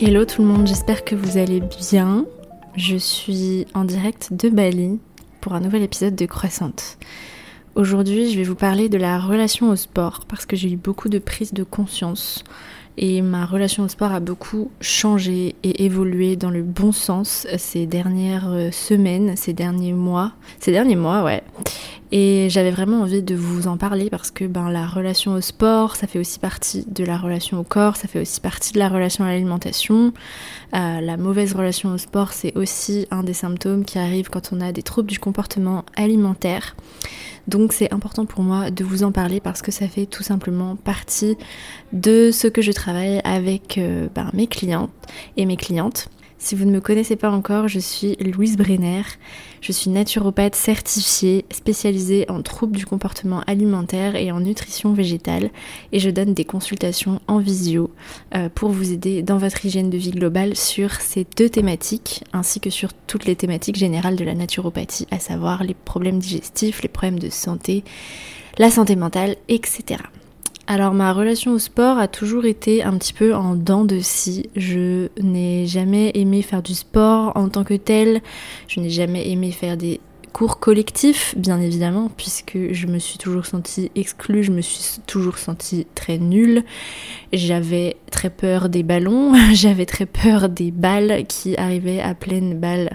Hello tout le monde, j'espère que vous allez bien. Je suis en direct de Bali pour un nouvel épisode de Croissante. Aujourd'hui, je vais vous parler de la relation au sport parce que j'ai eu beaucoup de prise de conscience et ma relation au sport a beaucoup changé et évolué dans le bon sens ces dernières euh, semaines, ces derniers mois. Ces derniers mois, ouais. Et j'avais vraiment envie de vous en parler parce que ben, la relation au sport, ça fait aussi partie de la relation au corps, ça fait aussi partie de la relation à l'alimentation. Euh, la mauvaise relation au sport, c'est aussi un des symptômes qui arrivent quand on a des troubles du comportement alimentaire. Donc c'est important pour moi de vous en parler parce que ça fait tout simplement partie de ce que je travaille avec euh, ben, mes clients et mes clientes. Si vous ne me connaissez pas encore, je suis Louise Brenner. Je suis naturopathe certifiée, spécialisée en troubles du comportement alimentaire et en nutrition végétale. Et je donne des consultations en visio euh, pour vous aider dans votre hygiène de vie globale sur ces deux thématiques, ainsi que sur toutes les thématiques générales de la naturopathie, à savoir les problèmes digestifs, les problèmes de santé, la santé mentale, etc. Alors ma relation au sport a toujours été un petit peu en dents de scie. Je n'ai jamais aimé faire du sport en tant que tel. Je n'ai jamais aimé faire des cours collectifs, bien évidemment, puisque je me suis toujours sentie exclue, je me suis toujours sentie très nulle. J'avais très peur des ballons, j'avais très peur des balles qui arrivaient à pleine balle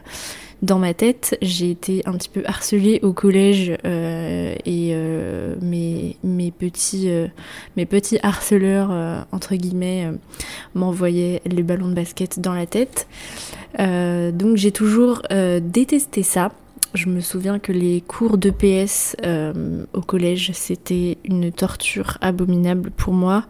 dans ma tête, j'ai été un petit peu harcelée au collège euh, et euh, mes, mes, petits, euh, mes petits harceleurs, entre guillemets, m'envoyaient les ballons de basket dans la tête. donc j'ai toujours détesté ça. Je me souviens que les cours d'EPS euh, au collège, c'était une torture abominable pour moi.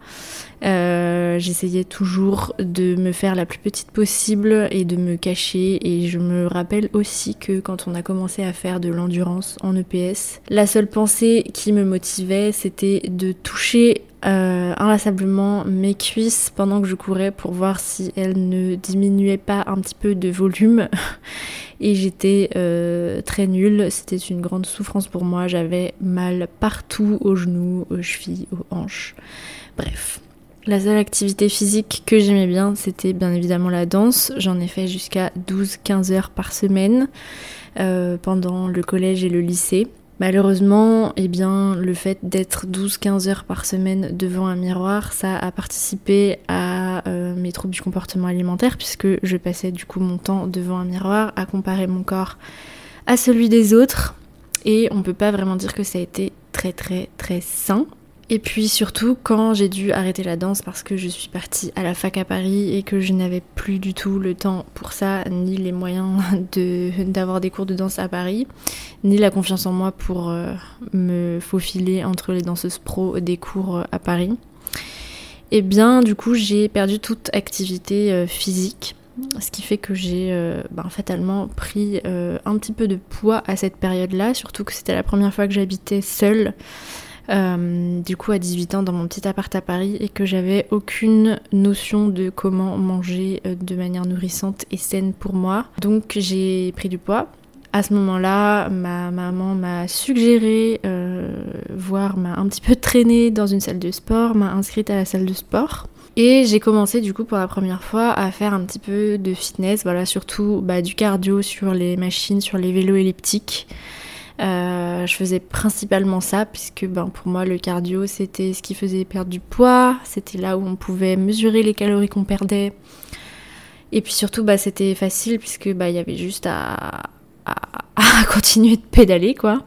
Euh, j'essayais toujours de me faire la plus petite possible et de me cacher. Et je me rappelle aussi que quand on a commencé à faire de l'endurance en EPS, la seule pensée qui me motivait, c'était de toucher euh, inlassablement mes cuisses pendant que je courais pour voir si elles ne diminuaient pas un petit peu de volume. Et j'étais euh, très nulle, c'était une grande souffrance pour moi, j'avais mal partout, aux genoux, aux chevilles, aux hanches. Bref. La seule activité physique que j'aimais bien, c'était bien évidemment la danse. J'en ai fait jusqu'à 12-15 heures par semaine euh, pendant le collège et le lycée. Malheureusement, eh bien, le fait d'être 12-15 heures par semaine devant un miroir, ça a participé à euh, troubles du comportement alimentaire puisque je passais du coup mon temps devant un miroir à comparer mon corps à celui des autres et on peut pas vraiment dire que ça a été très très très sain et puis surtout quand j'ai dû arrêter la danse parce que je suis partie à la fac à Paris et que je n'avais plus du tout le temps pour ça, ni les moyens d'avoir des cours de danse à Paris, ni la confiance en moi pour euh, me faufiler entre les danseuses pro des cours euh, à Paris. Et eh bien du coup j'ai perdu toute activité euh, physique. Ce qui fait que j'ai ben, fatalement pris un petit peu de poids à cette période-là, surtout que c'était la première fois que j'habitais seule. Euh, du coup à 18 ans dans mon petit appart à Paris et que j'avais aucune notion de comment manger euh, de manière nourrissante et saine pour moi. Donc j'ai pris du poids. À ce moment-là, ma maman m'a suggéré, euh, voire m'a un petit peu traîné dans une salle de sport, m'a inscrite à la salle de sport. Et j'ai commencé du coup pour la première fois à faire un petit peu de fitness, voilà, surtout bah, du cardio sur les machines, sur les vélos elliptiques. Euh, je faisais principalement ça puisque ben, pour moi le cardio c'était ce qui faisait perdre du poids, c'était là où on pouvait mesurer les calories qu'on perdait. Et puis surtout bah, c'était facile puisque bah, il y avait juste à, à, continuer de pédaler quoi.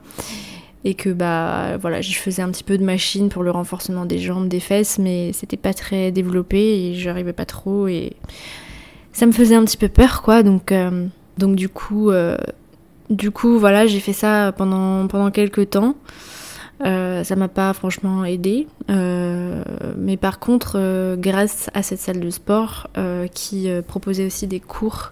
Et que bah voilà, je faisais un petit peu de machine pour le renforcement des jambes, des fesses, mais c'était pas très développé et j'arrivais pas trop et ça me faisait un petit peu peur quoi. Donc, euh, donc du coup, euh, du coup, voilà, j'ai fait ça pendant, pendant quelques temps. Euh, ça m'a pas franchement aidé. Euh, mais par contre, grâce à cette salle de sport qui proposait aussi des cours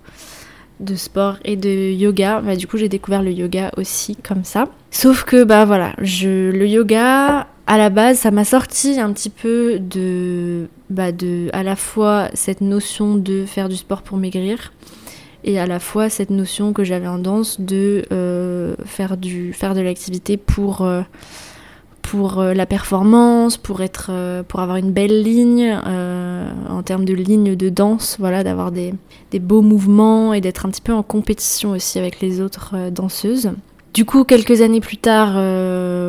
de sport et de yoga, bah, du coup j'ai découvert le yoga aussi comme ça. Sauf que bah voilà, je, le yoga à la base ça m'a sorti un petit peu de, bah, de à la fois cette notion de faire du sport pour maigrir et à la fois cette notion que j'avais en danse de euh, faire, du, faire de l'activité pour, euh, pour euh, la performance, pour, être, pour avoir une belle ligne euh, en termes de lignes de danse, voilà, d'avoir des, beaux mouvements et d'être un petit peu en compétition aussi avec les autres euh, danseuses. Du coup, quelques années plus tard,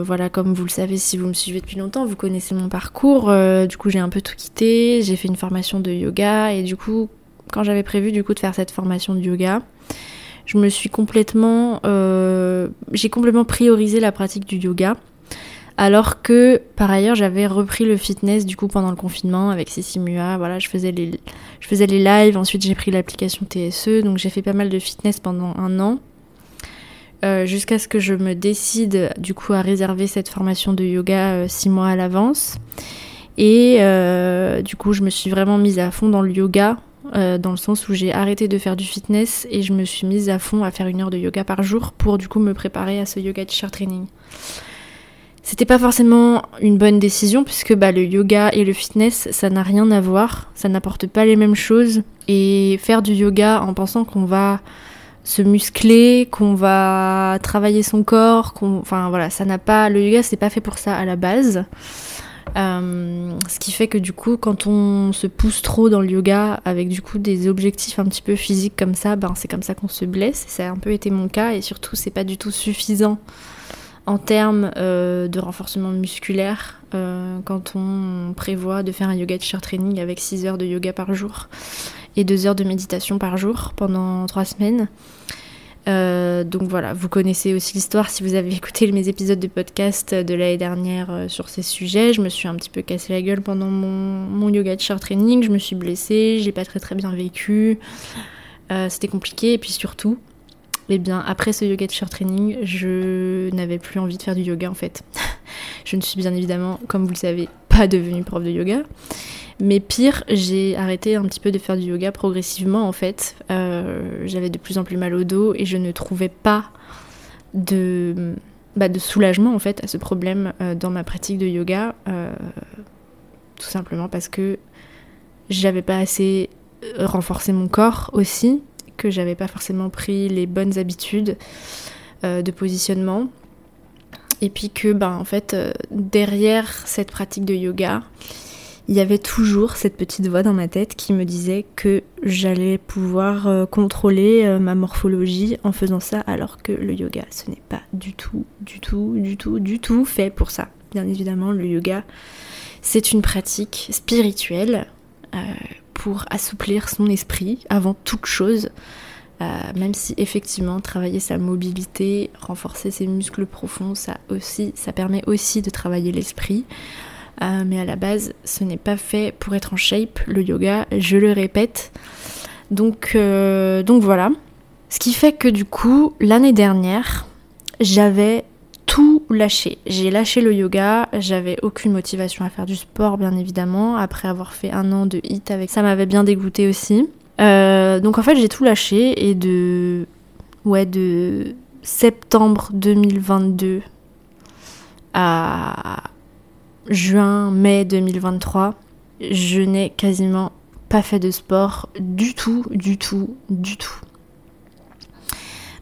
voilà, comme vous le savez si vous me suivez depuis longtemps, vous connaissez mon parcours. du coup, j'ai un peu tout quitté. J'ai fait une formation de yoga et du coup, quand j'avais prévu du coup de faire cette formation de yoga, je me suis complètement, j'ai complètement priorisé la pratique du yoga alors que par ailleurs j'avais repris le fitness du coup pendant le confinement avec Mua, voilà je faisais les, je faisais les lives, ensuite j'ai pris l'application TSE, donc j'ai fait pas mal de fitness pendant un an. Euh, jusqu'à ce que je me décide du coup à réserver cette formation de yoga euh, six mois à l'avance. Et euh, du coup je me suis vraiment mise à fond dans le yoga, dans le sens où j'ai arrêté de faire du fitness et je me suis mise à fond à faire une heure de yoga par jour pour du coup me préparer à ce yoga teacher training. C'était pas forcément une bonne décision puisque bah, le yoga et le fitness, ça n'a rien à voir, ça n'apporte pas les mêmes choses. Et faire du yoga en pensant qu'on va se muscler, qu'on va travailler son corps, qu'on, enfin voilà, ça n'a pas, le yoga c'est pas fait pour ça à la base. Euh, ce qui fait que du coup, quand on se pousse trop dans le yoga avec du coup des objectifs un petit peu physiques comme ça, ben c'est comme ça qu'on se blesse. Ça a un peu été mon cas et surtout c'est pas du tout suffisant en termes euh, de renforcement musculaire, euh, quand on prévoit de faire un yoga teacher training avec 6 heures de yoga par jour et 2 heures de méditation par jour pendant 3 semaines. Euh, donc voilà, vous connaissez aussi l'histoire si vous avez écouté mes épisodes de podcast de l'année dernière sur ces sujets. Je me suis un petit peu cassé la gueule pendant mon, mon yoga teacher training, je me suis blessée, j'ai pas très très bien vécu. C'était compliqué et puis surtout, eh bien, après ce yoga teacher training, je n'avais plus envie de faire du yoga en fait. je ne suis bien évidemment, comme vous le savez, pas devenue prof de yoga. Mais pire, j'ai arrêté un petit peu de faire du yoga progressivement en fait. Euh, j'avais de plus en plus mal au dos et je ne trouvais pas de, bah, soulagement en fait à ce problème euh, dans ma pratique de yoga. Euh, tout simplement parce que j'avais pas assez renforcé mon corps aussi que j'avais pas forcément pris les bonnes habitudes euh, de positionnement. Et puis que, ben, en fait, euh, derrière cette pratique de yoga, il y avait toujours cette petite voix dans ma tête qui me disait que j'allais pouvoir euh, contrôler ma morphologie en faisant ça, alors que le yoga, ce n'est pas du tout, du tout, du tout, du tout fait pour ça. Bien évidemment, le yoga, c'est une pratique spirituelle assouplir son esprit avant toute chose. Euh, même si effectivement travailler sa mobilité, renforcer ses muscles profonds, ça aussi, ça permet aussi de travailler l'esprit. Euh, mais à la base, ce n'est pas fait pour être en shape, le yoga, je le répète. Donc, euh, donc voilà. Ce qui fait que du coup, l'année dernière, j'avais tout lâché. J'ai lâché le yoga, j'avais aucune motivation à faire du sport bien évidemment, après avoir fait un an de hit avec ça m'avait bien dégoûté aussi. Euh, donc en fait j'ai tout lâché et de ouais de septembre 2022 à juin mai 2023 je n'ai quasiment pas fait de sport du tout du tout du tout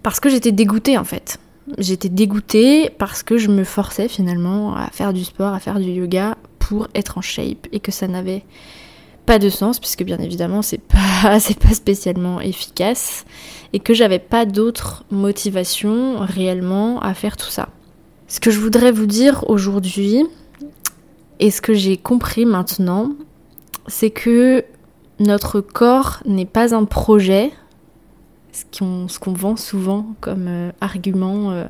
parce que j'étais dégoûtée en fait J'étais dégoûtée parce que je me forçais finalement à faire du sport, à faire du yoga pour être en shape et que ça n'avait pas de sens puisque bien évidemment c'est pas spécialement efficace et que j'avais pas d'autre motivation réellement à faire tout ça. Ce que je voudrais vous dire aujourd'hui et ce que j'ai compris maintenant, c'est que notre corps n'est pas un projet ce qu'on vend souvent comme euh, argument euh,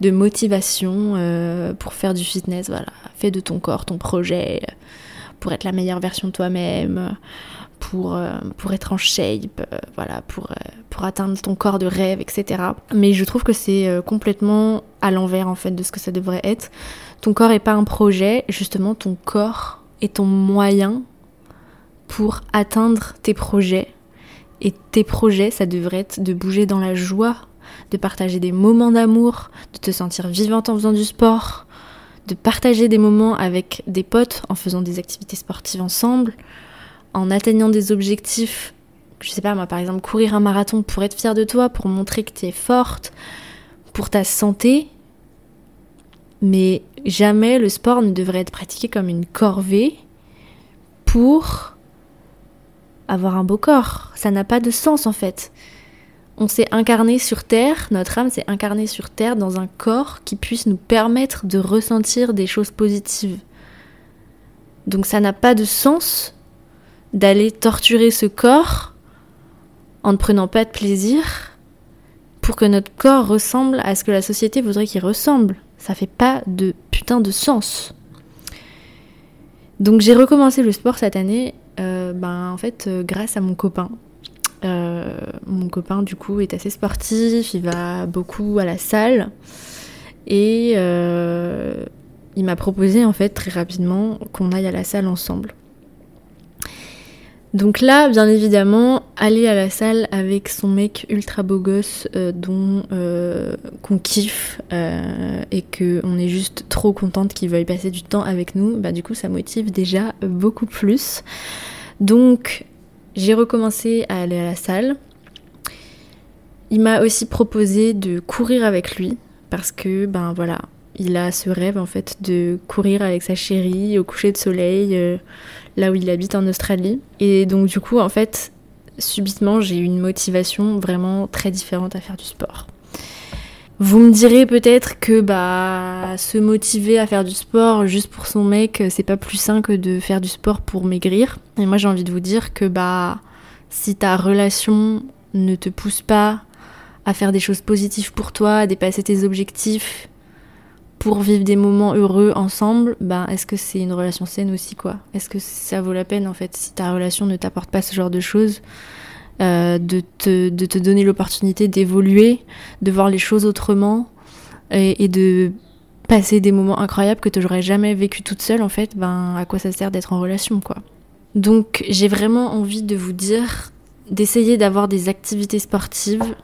de motivation euh, pour faire du fitness. Voilà, fais de ton corps ton projet pour être la meilleure version de toi-même, pour, pour être en shape, voilà, pour, pour atteindre ton corps de rêve, etc. Mais je trouve que c'est complètement à l'envers en fait de ce que ça devrait être. Ton corps n'est pas un projet, justement ton corps est ton moyen pour atteindre tes projets et tes projets, ça devrait être de bouger dans la joie, de partager des moments d'amour, de te sentir vivante en faisant du sport, de partager des moments avec des potes en faisant des activités sportives ensemble, en atteignant des objectifs. Je sais pas, moi par exemple, courir un marathon pour être fière de toi, pour montrer que tu es forte, pour ta santé. Mais jamais le sport ne devrait être pratiqué comme une corvée pour avoir un beau corps. Ça n'a pas de sens en fait. On s'est incarné sur Terre, notre âme s'est incarnée sur Terre dans un corps qui puisse nous permettre de ressentir des choses positives. Donc ça n'a pas de sens d'aller torturer ce corps en ne prenant pas de plaisir pour que notre corps ressemble à ce que la société voudrait qu'il ressemble. Ça fait pas de putain de sens. Donc j'ai recommencé le sport cette année, euh, ben, en fait, euh, grâce à mon copain. Euh, mon copain, du coup, est assez sportif, il va beaucoup à la salle. Et il m'a proposé, en fait, très rapidement, qu'on aille à la salle ensemble. Donc là, bien évidemment, aller à la salle avec son mec ultra beau gosse euh, dont euh, qu'on kiffe euh, et que on est juste trop contente qu'il veuille passer du temps avec nous, bah du coup ça motive déjà beaucoup plus. Donc j'ai recommencé à aller à la salle. Il m'a aussi proposé de courir avec lui parce que ben voilà, il a ce rêve en fait de courir avec sa chérie au coucher de soleil là où il habite en Australie. Et donc du coup, en fait, subitement, j'ai une motivation vraiment très différente à faire du sport. Vous me direz peut-être que bah se motiver à faire du sport juste pour son mec, c'est pas plus sain que de faire du sport pour maigrir. Et moi j'ai envie de vous dire que bah si ta relation ne te pousse pas à faire des choses positives pour toi, à dépasser tes objectifs, pour vivre des moments heureux ensemble, ben est-ce que c'est une relation saine aussi quoi? Est-ce que ça vaut la peine en fait si ta relation ne t'apporte pas ce genre de choses euh, de, te, de te donner l'opportunité d'évoluer, de voir les choses autrement et, de passer des moments incroyables que tu n'aurais jamais vécu toute seule en fait, ben à quoi ça sert d'être en relation quoi? Donc j'ai vraiment envie de vous dire d'essayer d'avoir des activités sportives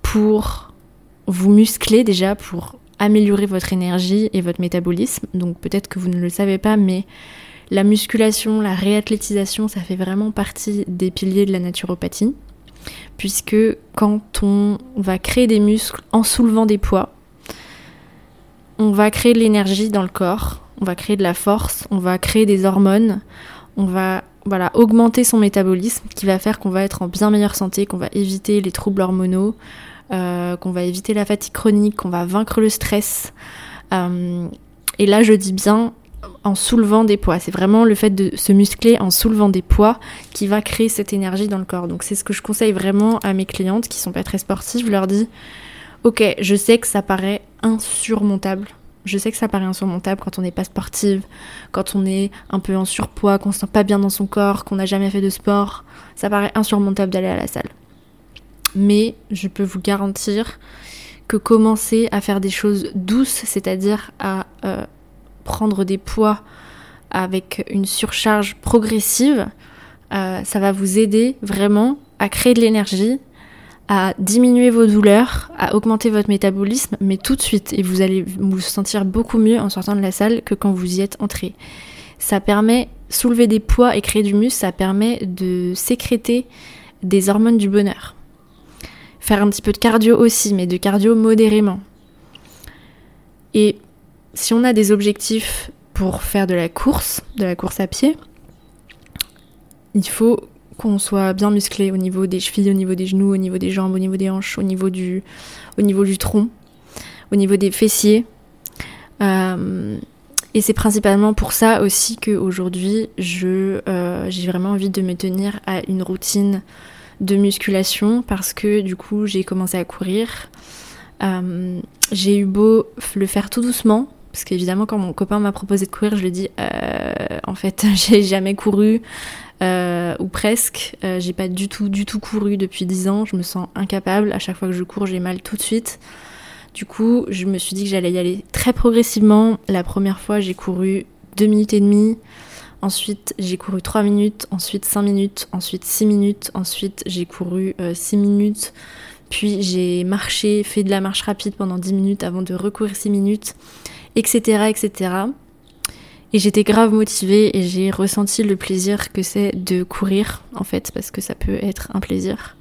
pour vous muscler déjà, pour améliorer votre énergie et votre métabolisme. Donc peut-être que vous ne le savez pas, mais la musculation, la réathlétisation, ça fait vraiment partie des piliers de la naturopathie. Puisque quand on va créer des muscles en soulevant des poids, on va créer de l'énergie dans le corps, on va créer de la force, on va créer des hormones, on va voilà, augmenter son métabolisme qui va faire qu'on va être en bien meilleure santé, qu'on va éviter les troubles hormonaux, qu'on va éviter la fatigue chronique, qu'on va vaincre le stress. Euh, et là, je dis bien en soulevant des poids. C'est vraiment le fait de se muscler en soulevant des poids qui va créer cette énergie dans le corps. Donc c'est ce que je conseille vraiment à mes clientes qui sont pas très sportives. Je leur dis, ok, je sais que ça paraît insurmontable. Je sais que ça paraît insurmontable quand on n'est pas sportive, quand on est un peu en surpoids, qu'on se sent pas bien dans son corps, qu'on n'a jamais fait de sport. Ça paraît insurmontable d'aller à la salle mais je peux vous garantir que commencer à faire des choses douces, c'est-à-dire à, euh, prendre des poids avec une surcharge progressive, euh, ça va vous aider vraiment à créer de l'énergie, à diminuer vos douleurs, à augmenter votre métabolisme, mais tout de suite, et vous allez vous sentir beaucoup mieux en sortant de la salle que quand vous y êtes entré. Ça permet, soulever des poids et créer du muscle, ça permet de sécréter des hormones du bonheur. Faire un petit peu de cardio aussi, mais de cardio modérément. Et si on a des objectifs pour faire de la course, de la course à pied, il faut qu'on soit bien musclé au niveau des chevilles, au niveau des genoux, au niveau des jambes, au niveau des hanches, au niveau du, au niveau du tronc, au niveau des fessiers. Euh, et c'est principalement pour ça aussi qu'aujourd'hui, euh, j'ai vraiment envie de me tenir à une routine de musculation parce que du coup j'ai commencé à courir. Euh, j'ai eu beau le faire tout doucement, parce qu'évidemment quand mon copain m'a proposé de courir, je lui ai dit euh, en fait j'ai jamais couru euh, ou presque. j'ai pas du tout du tout couru depuis 10 ans. Je me sens incapable. À chaque fois que je cours, j'ai mal tout de suite. Du coup, je me suis dit que j'allais y aller très progressivement. La première fois, j'ai couru 2 minutes et demie. Ensuite, j'ai couru 3 minutes, ensuite 5 minutes, ensuite 6 minutes, ensuite j'ai couru 6 euh, minutes, puis j'ai marché, fait de la marche rapide pendant 10 minutes avant de recourir 6 minutes, etc. etc. Et j'étais grave motivée et j'ai ressenti le plaisir que c'est de courir, en fait, parce que ça peut être un plaisir.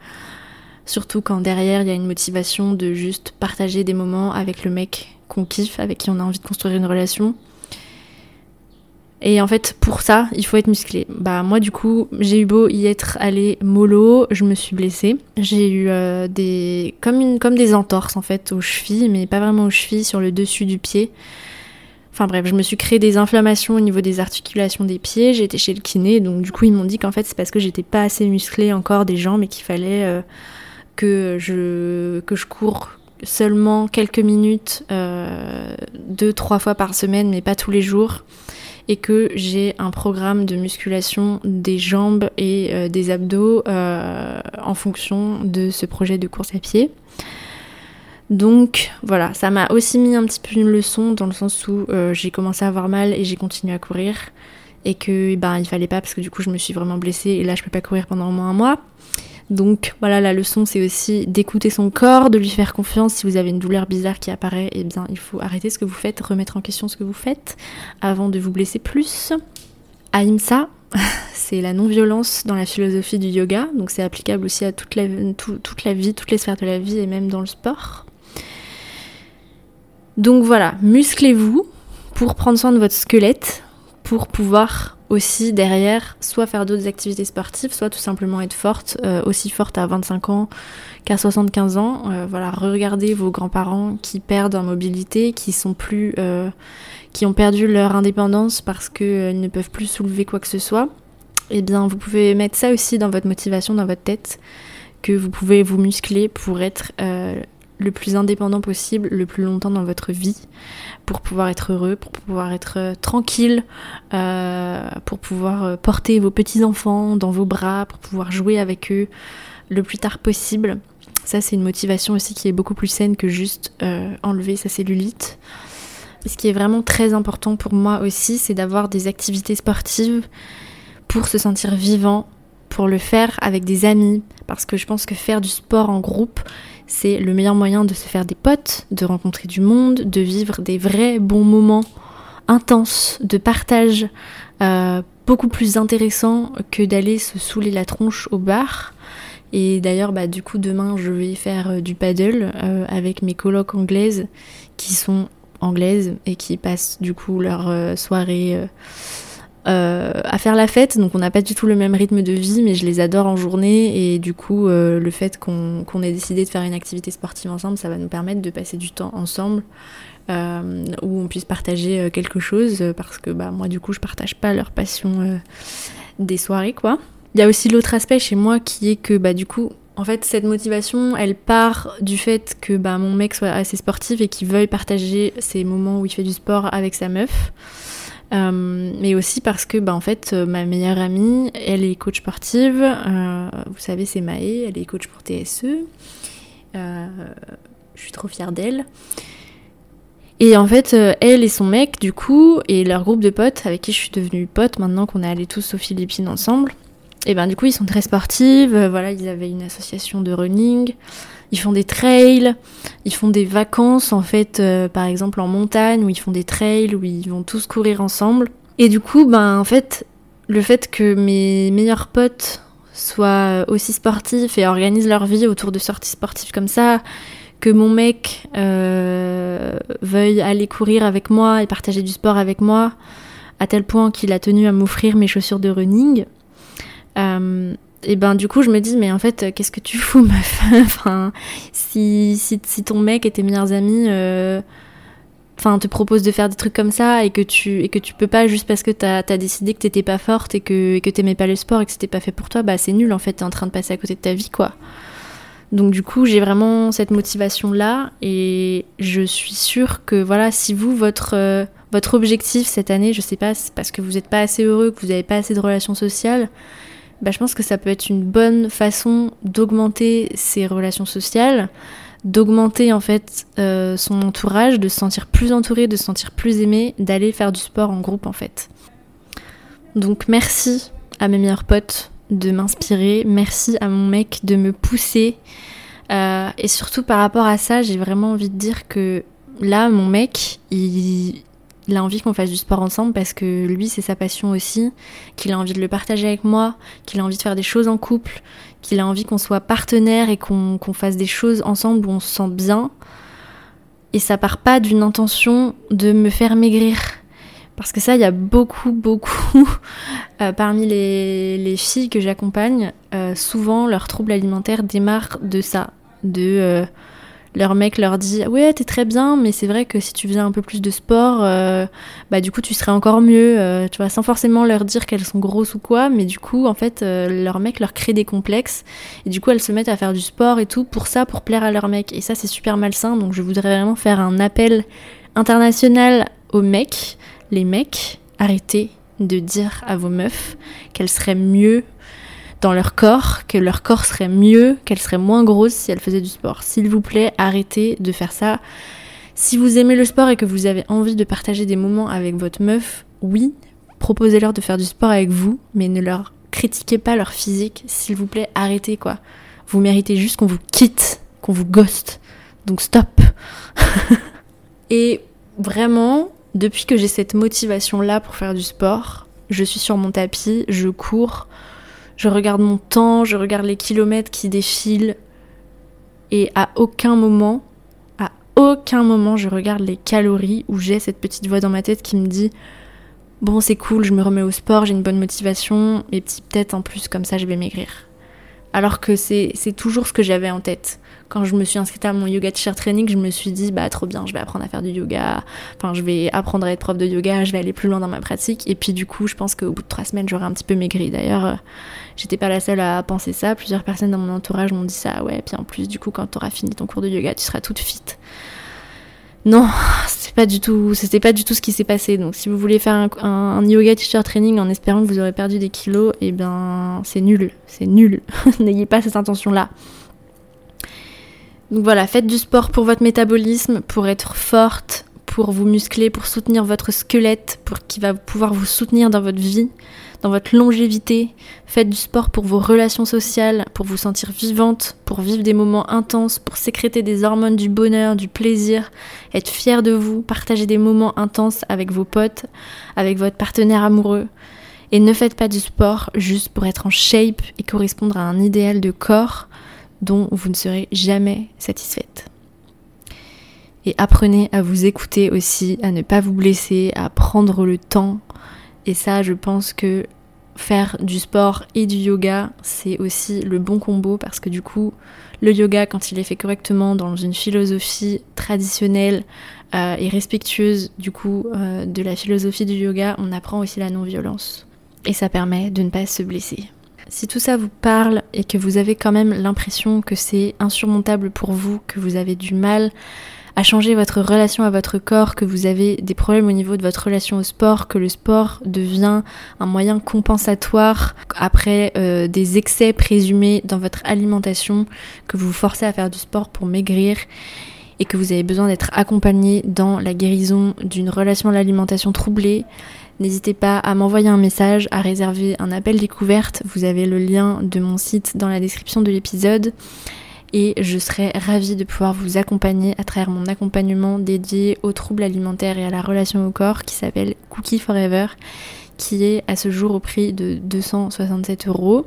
Surtout quand derrière il y a une motivation de juste partager des moments avec le mec qu'on kiffe, avec qui on a envie de construire une relation Et en fait, pour ça, il faut être musclé. Bah moi, du coup, j'ai eu beau y être allé mollo, je me suis blessée. J'ai eu euh, des comme une comme des entorses en fait aux chevilles, mais pas vraiment aux chevilles, sur le dessus du pied. Enfin bref, je me suis créé des inflammations au niveau des articulations des pieds. J'ai été chez le kiné, donc du coup ils m'ont dit qu'en fait c'est parce que j'étais pas assez musclée encore des jambes et qu'il fallait euh, que je que je cours seulement quelques minutes, euh, deux trois fois par semaine, mais pas tous les jours et que j'ai un programme de musculation des jambes et euh, des abdos euh, en fonction de ce projet de course à pied. Donc voilà, ça m'a aussi mis un petit peu une leçon dans le sens où euh, j'ai commencé à avoir mal et j'ai continué à courir et que ben il fallait pas parce que du coup je me suis vraiment blessée et là je peux pas courir pendant au moins un mois. Donc voilà, la leçon c'est aussi d'écouter son corps, de lui faire confiance. Si vous avez une douleur bizarre qui apparaît, eh bien il faut arrêter ce que vous faites, remettre en question ce que vous faites avant de vous blesser plus. Ahimsa, c'est la non-violence dans la philosophie du yoga, donc c'est applicable aussi à toute la, toute la vie, toutes les sphères de la vie et même dans le sport. Donc voilà, musclez-vous pour prendre soin de votre squelette, pour pouvoir aussi derrière soit faire d'autres activités sportives, soit tout simplement être forte, euh, aussi forte à 25 ans qu'à 75 ans. Euh, voilà, regardez vos grands-parents qui perdent en mobilité, qui sont plus, euh, qui ont perdu leur indépendance parce qu'ils ne peuvent plus soulever quoi que ce soit. Eh bien, vous pouvez mettre ça aussi dans votre motivation, dans votre tête, que vous pouvez vous muscler pour être le plus indépendant possible le plus longtemps dans votre vie pour pouvoir être heureux, pour pouvoir être euh, tranquille, euh, pour pouvoir euh, porter vos petits-enfants dans vos bras, pour pouvoir jouer avec eux le plus tard possible. Ça, c'est une motivation aussi qui est beaucoup plus saine que juste enlever sa cellulite. ce qui est vraiment très important pour moi aussi, c'est d'avoir des activités sportives pour se sentir vivant, pour le faire avec des amis, parce que je pense que faire du sport en groupe, c'est le meilleur moyen de se faire des potes, de rencontrer du monde, de vivre des vrais bons moments intenses de partage, euh, beaucoup plus intéressants que d'aller se saouler la tronche au bar. Et d'ailleurs, bah, du coup, demain, je vais faire euh, du paddle euh, avec mes colocs anglaises qui sont anglaises et qui passent du coup leur soirée euh, à faire la fête, donc on n'a pas du tout le même rythme de vie, mais je les adore en journée et du coup euh, le fait qu'on ait décidé de faire une activité sportive ensemble, ça va nous permettre de passer du temps ensemble euh, où on puisse partager quelque chose parce que bah moi du coup je partage pas leur passion des soirées quoi. Il y a aussi l'autre aspect chez moi qui est que bah du coup en fait, cette motivation, elle part du fait que bah, mon mec soit assez sportif et qu'il veuille partager ces moments où il fait du sport avec sa meuf. Euh, mais aussi parce que, bah, en fait, euh, ma meilleure amie, elle est coach sportive. Euh, vous savez, c'est Maë, elle est coach pour TSE. je suis trop fière d'elle. Et en fait, elle et son mec, du coup, et leur groupe de potes avec qui je suis devenue pote maintenant qu'on est allés tous aux Philippines ensemble, et ben du coup, ils sont très sportifs. voilà, ils avaient une association de running ils font des trails, ils font des vacances en fait, euh, par exemple en montagne où ils font des trails où ils vont tous courir ensemble. Et du coup, ben en fait, le fait que mes meilleurs potes soient aussi sportifs et organisent leur vie autour de sorties sportives comme ça, que mon mec euh, veuille aller courir avec moi et partager du sport avec moi, à tel point qu'il a tenu à m'offrir mes chaussures de running. Euh, et ben du coup je me dis mais en fait qu'est-ce que tu fous meuf enfin si, si, ton mec et tes meilleurs amis euh, te proposent de faire des trucs comme ça et que tu et que tu peux pas juste parce que t'as as décidé que t'étais pas forte et que, que t'aimais pas le sport et que c'était pas fait pour toi bah c'est nul en fait t'es en train de passer à côté de ta vie quoi. Donc du coup j'ai vraiment cette motivation là et je suis sûre que voilà si vous votre euh, votre objectif cette année je sais pas c'est parce que vous êtes pas assez heureux que vous avez pas assez de relations sociales bah, je pense que ça peut être une bonne façon d'augmenter ses relations sociales, d'augmenter en fait euh, son entourage, de se sentir plus entouré, de se sentir plus aimé, d'aller faire du sport en groupe en fait. Donc merci à mes meilleurs potes de m'inspirer, merci à mon mec de me pousser. Euh, et surtout par rapport à ça, j'ai vraiment envie de dire que là, mon mec, il, il a envie qu'on fasse du sport ensemble parce que lui, c'est sa passion aussi, qu'il a envie de le partager avec moi, qu'il a envie de faire des choses en couple, qu'il a envie qu'on soit partenaire et qu'on fasse des choses ensemble où on se sent bien. Et ça part pas d'une intention de me faire maigrir, Parce que ça, il y a beaucoup, beaucoup, euh, parmi les, filles que j'accompagne, euh, souvent leur trouble alimentaire démarre de ça, de euh, leur mec leur dit ouais t'es très bien mais c'est vrai que si tu faisais un peu plus de sport euh, bah du coup tu serais encore mieux euh, tu vois sans forcément leur dire qu'elles sont grosses ou quoi mais du coup en fait euh, leur mec leur crée des complexes et du coup elles se mettent à faire du sport et tout pour ça pour plaire à leur mec et ça c'est super malsain donc je voudrais vraiment faire un appel international aux mecs les mecs arrêtez de dire à vos meufs qu'elles seraient mieux dans leur corps, que leur corps serait mieux, qu'elle serait moins grosse si elle faisait du sport. S'il vous plaît, arrêtez de faire ça. Si vous aimez le sport et que vous avez envie de partager des moments avec votre meuf, oui, proposez-leur de faire du sport avec vous, mais ne leur critiquez pas leur physique. S'il vous plaît, arrêtez quoi. Vous méritez juste qu'on vous quitte, qu'on vous ghoste. Donc stop. et vraiment, depuis que j'ai cette motivation là pour faire du sport, je suis sur mon tapis, je cours, je regarde mon temps, je regarde les kilomètres qui défilent. Et à aucun moment, à aucun moment, je regarde les calories où j'ai cette petite voix dans ma tête qui me dit Bon, c'est cool, je me remets au sport, j'ai une bonne motivation, et peut-être en plus, comme ça, je vais maigrir. Alors que c'est toujours ce que j'avais en tête quand je me suis inscrite à mon yoga teacher training, je me suis dit bah trop bien, je vais apprendre à faire du yoga. Enfin, je vais apprendre à être prof de yoga, je vais aller plus loin dans ma pratique. Et puis du coup, je pense qu'au bout de trois semaines, j'aurai un petit peu maigri. D'ailleurs, euh, j'étais pas la seule à penser ça. Plusieurs personnes dans mon entourage m'ont dit ça. Ouais, puis en plus, du coup, quand tu auras fini ton cours de yoga, tu seras toute fit. Non, c'est pas du tout, c'était pas du tout ce qui s'est passé. Donc, si vous voulez faire un, yoga teacher training en espérant que vous aurez perdu des kilos, eh ben, c'est nul, c'est nul. N'ayez pas cette intention-là. Donc voilà, faites du sport pour votre métabolisme, pour être forte, pour vous muscler, pour soutenir votre squelette, pour qui va pouvoir vous soutenir dans votre vie, dans votre longévité. Faites du sport pour vos relations sociales, pour vous sentir vivante, pour vivre des moments intenses, pour sécréter des hormones du bonheur, du plaisir, être fier de vous, partager des moments intenses avec vos potes, avec votre partenaire amoureux. Et ne faites pas du sport juste pour être en shape et correspondre à un idéal de corps dont vous ne serez jamais satisfaite. Et apprenez à vous écouter aussi, à ne pas vous blesser, à prendre le temps. Et ça, je pense que faire du sport et du yoga, c'est aussi le bon combo parce que du coup, le yoga, quand il est fait correctement dans une philosophie traditionnelle euh, et respectueuse du coup euh, de la philosophie du yoga, on apprend aussi la non-violence. Et ça permet de ne pas se blesser. Si tout ça vous parle et que vous avez quand même l'impression que c'est insurmontable pour vous, que vous avez du mal à changer votre relation à votre corps, que vous avez des problèmes au niveau de votre relation au sport, que le sport devient un moyen compensatoire après euh, des excès présumés dans votre alimentation, que vous vous forcez à faire du sport pour maigrir et que vous avez besoin d'être accompagné dans la guérison d'une relation à l'alimentation troublée, N'hésitez pas à m'envoyer un message, à réserver un appel découverte. Vous avez le lien de mon site dans la description de l'épisode. Et je serai ravie de pouvoir vous accompagner à travers mon accompagnement dédié aux troubles alimentaires et à la relation au corps qui s'appelle Cookie Forever, qui est à ce jour au prix de 267 euros.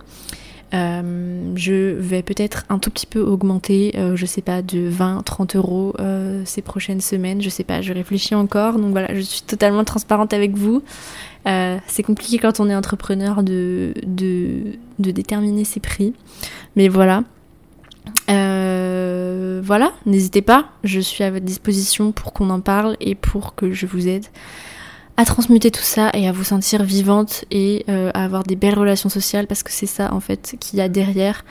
Euh, je vais peut-être un tout petit peu augmenter, euh, je sais pas, de 20-30 euros euh, ces prochaines semaines, je sais pas, je réfléchis encore. Donc voilà, je suis totalement transparente avec vous. c'est compliqué quand on est entrepreneur de, de, de déterminer ses prix. Mais voilà. Voilà, n'hésitez pas, je suis à votre disposition pour qu'on en parle et pour que je vous aide à transmuter tout ça et à vous sentir vivante et euh, à avoir des belles relations sociales parce que c'est ça en fait qu'il y a derrière.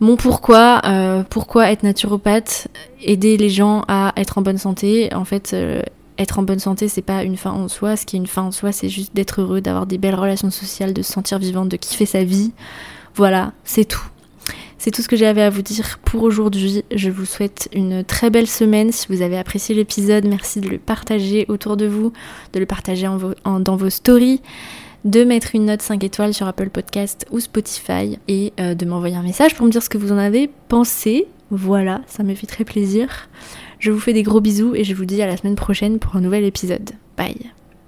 Mon pourquoi, euh, pourquoi être naturopathe, aider les gens à être en bonne santé. En fait, euh, être en bonne santé, c'est pas une fin en soi. Ce qui est une fin en soi, c'est juste d'être heureux, d'avoir des belles relations sociales, de se sentir vivante, de kiffer sa vie. Voilà, c'est tout. C'est tout ce que j'avais à vous dire pour aujourd'hui. Je vous souhaite une très belle semaine. Si vous avez apprécié l'épisode, merci de le partager autour de vous, de le partager dans vos stories de mettre une note 5 étoiles sur Apple Podcast ou Spotify et euh, de m'envoyer un message pour me dire ce que vous en avez pensé. Voilà, ça me fait très plaisir. Je vous fais des gros bisous et je vous dis à la semaine prochaine pour un nouvel épisode. Bye